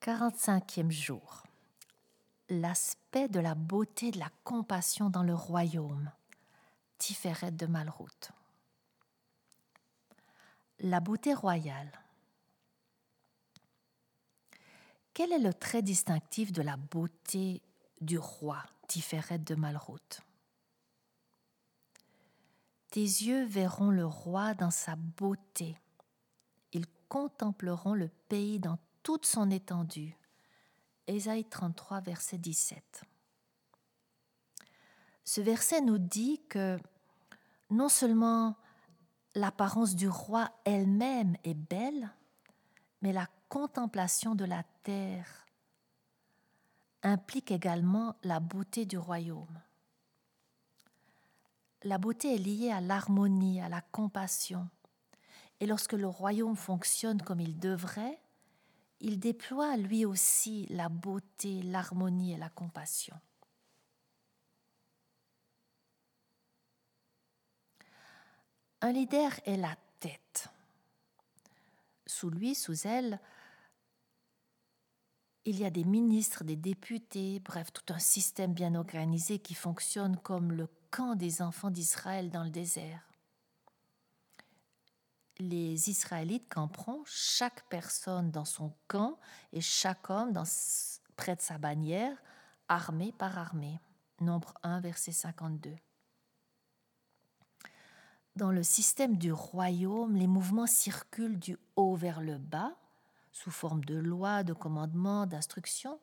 45e jour. L'aspect de la beauté de la compassion dans le royaume. Tiferet de Malroute. La beauté royale. Quel est le trait distinctif de la beauté du roi Tiferet de Malroute? Tes yeux verront le roi dans sa beauté. Ils contempleront le pays dans toute son étendue. Ésaïe 33, verset 17. Ce verset nous dit que non seulement l'apparence du roi elle-même est belle, mais la contemplation de la terre implique également la beauté du royaume. La beauté est liée à l'harmonie, à la compassion. Et lorsque le royaume fonctionne comme il devrait, il déploie lui aussi la beauté, l'harmonie et la compassion. Un leader est la tête. Sous lui, sous elle, il y a des ministres, des députés, bref, tout un système bien organisé qui fonctionne comme le camp des enfants d'Israël dans le désert les Israélites camperont chaque personne dans son camp et chaque homme près de sa bannière, armé par armée. Nombre 1, verset 52. Dans le système du royaume, les mouvements circulent du haut vers le bas, sous forme de lois, de commandements, d'instructions,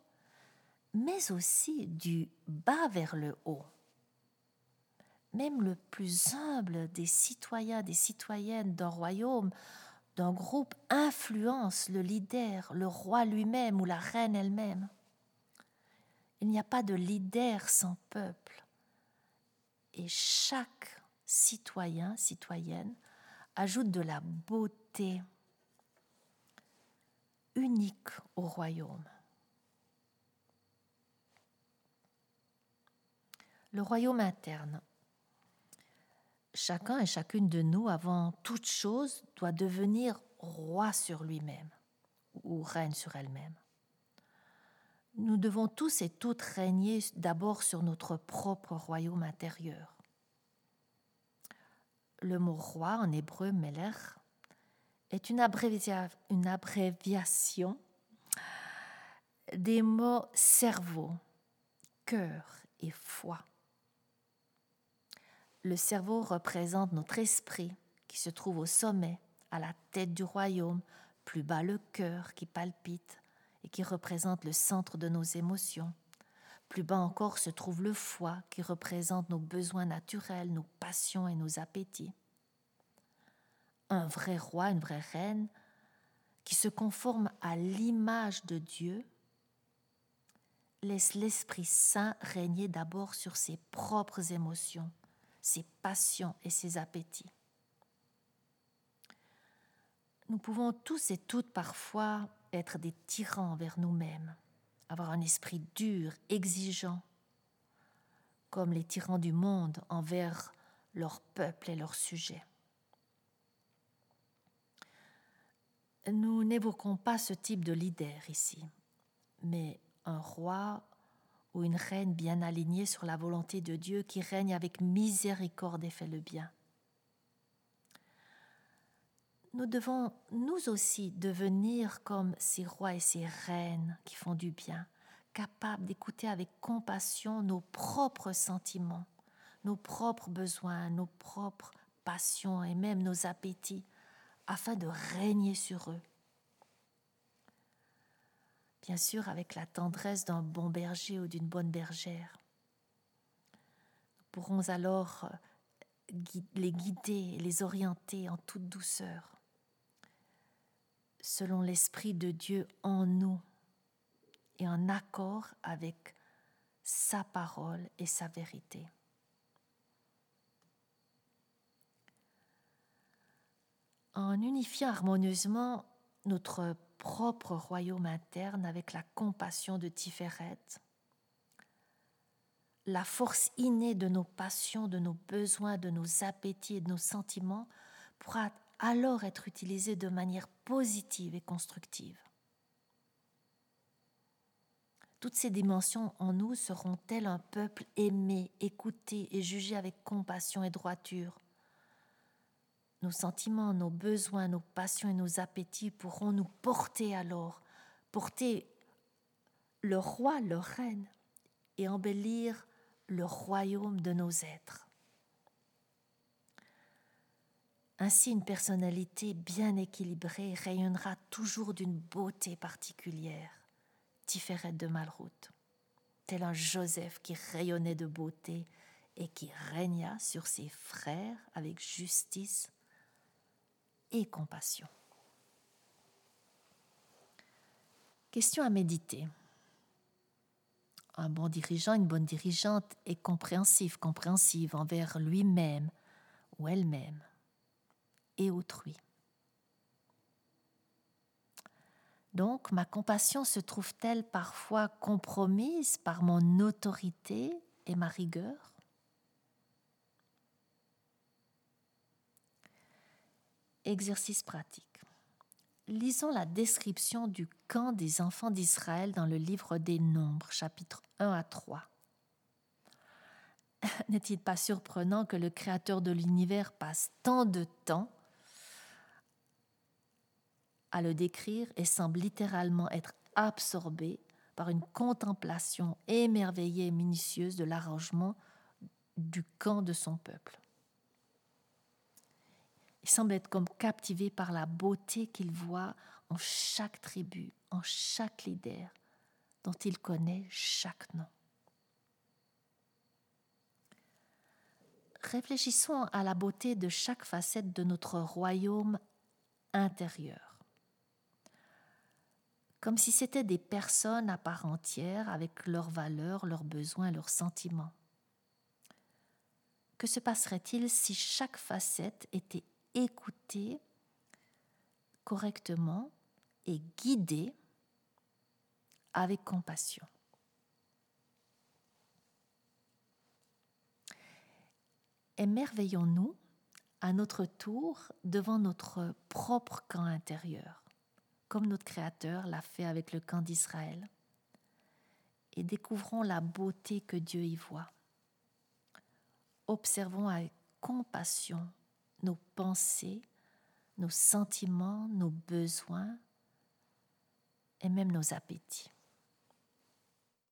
mais aussi du bas vers le haut même le plus humble des citoyens, des citoyennes d'un royaume, d'un groupe, influence le leader, le roi lui-même ou la reine elle-même. Il n'y a pas de leader sans peuple. Et chaque citoyen, citoyenne, ajoute de la beauté unique au royaume. Le royaume interne chacun et chacune de nous, avant toute chose, doit devenir roi sur lui-même ou reine sur elle-même. Nous devons tous et toutes régner d'abord sur notre propre royaume intérieur. Le mot roi en hébreu, meler, est une, une abréviation des mots cerveau, cœur et foi. Le cerveau représente notre esprit qui se trouve au sommet, à la tête du royaume, plus bas le cœur qui palpite et qui représente le centre de nos émotions. Plus bas encore se trouve le foie qui représente nos besoins naturels, nos passions et nos appétits. Un vrai roi, une vraie reine qui se conforme à l'image de Dieu laisse l'Esprit Saint régner d'abord sur ses propres émotions ses passions et ses appétits. Nous pouvons tous et toutes parfois être des tyrans envers nous-mêmes, avoir un esprit dur, exigeant, comme les tyrans du monde envers leur peuple et leurs sujets. Nous n'évoquons pas ce type de leader ici, mais un roi ou une reine bien alignée sur la volonté de Dieu qui règne avec miséricorde et fait le bien. Nous devons nous aussi devenir comme ces rois et ces reines qui font du bien, capables d'écouter avec compassion nos propres sentiments, nos propres besoins, nos propres passions et même nos appétits, afin de régner sur eux bien sûr avec la tendresse d'un bon berger ou d'une bonne bergère. Nous pourrons alors euh, les guider, les orienter en toute douceur, selon l'Esprit de Dieu en nous et en accord avec sa parole et sa vérité. En unifiant harmonieusement notre propre royaume interne avec la compassion de Tiferet. La force innée de nos passions, de nos besoins, de nos appétits et de nos sentiments pourra alors être utilisée de manière positive et constructive. toutes ces dimensions en nous seront-elles un peuple aimé, écouté et jugé avec compassion et droiture? Nos sentiments, nos besoins, nos passions et nos appétits pourront nous porter alors, porter le roi, le reine, et embellir le royaume de nos êtres. Ainsi, une personnalité bien équilibrée rayonnera toujours d'une beauté particulière, Tiferet de Malroute, tel un Joseph qui rayonnait de beauté et qui régna sur ses frères avec justice et compassion. Question à méditer. Un bon dirigeant, une bonne dirigeante est compréhensif, compréhensive envers lui-même ou elle-même et autrui. Donc ma compassion se trouve-t-elle parfois compromise par mon autorité et ma rigueur? Exercice pratique. Lisons la description du camp des enfants d'Israël dans le livre des Nombres, chapitres 1 à 3. N'est-il pas surprenant que le Créateur de l'univers passe tant de temps à le décrire et semble littéralement être absorbé par une contemplation émerveillée et minutieuse de l'arrangement du camp de son peuple? Il semble être comme captivé par la beauté qu'il voit en chaque tribu, en chaque leader, dont il connaît chaque nom. Réfléchissons à la beauté de chaque facette de notre royaume intérieur comme si c'était des personnes à part entière avec leurs valeurs, leurs besoins, leurs sentiments. Que se passerait-il si chaque facette était écoutée correctement et guidée avec compassion Émerveillons-nous à notre tour devant notre propre camp intérieur comme notre Créateur l'a fait avec le camp d'Israël, et découvrons la beauté que Dieu y voit. Observons avec compassion nos pensées, nos sentiments, nos besoins et même nos appétits.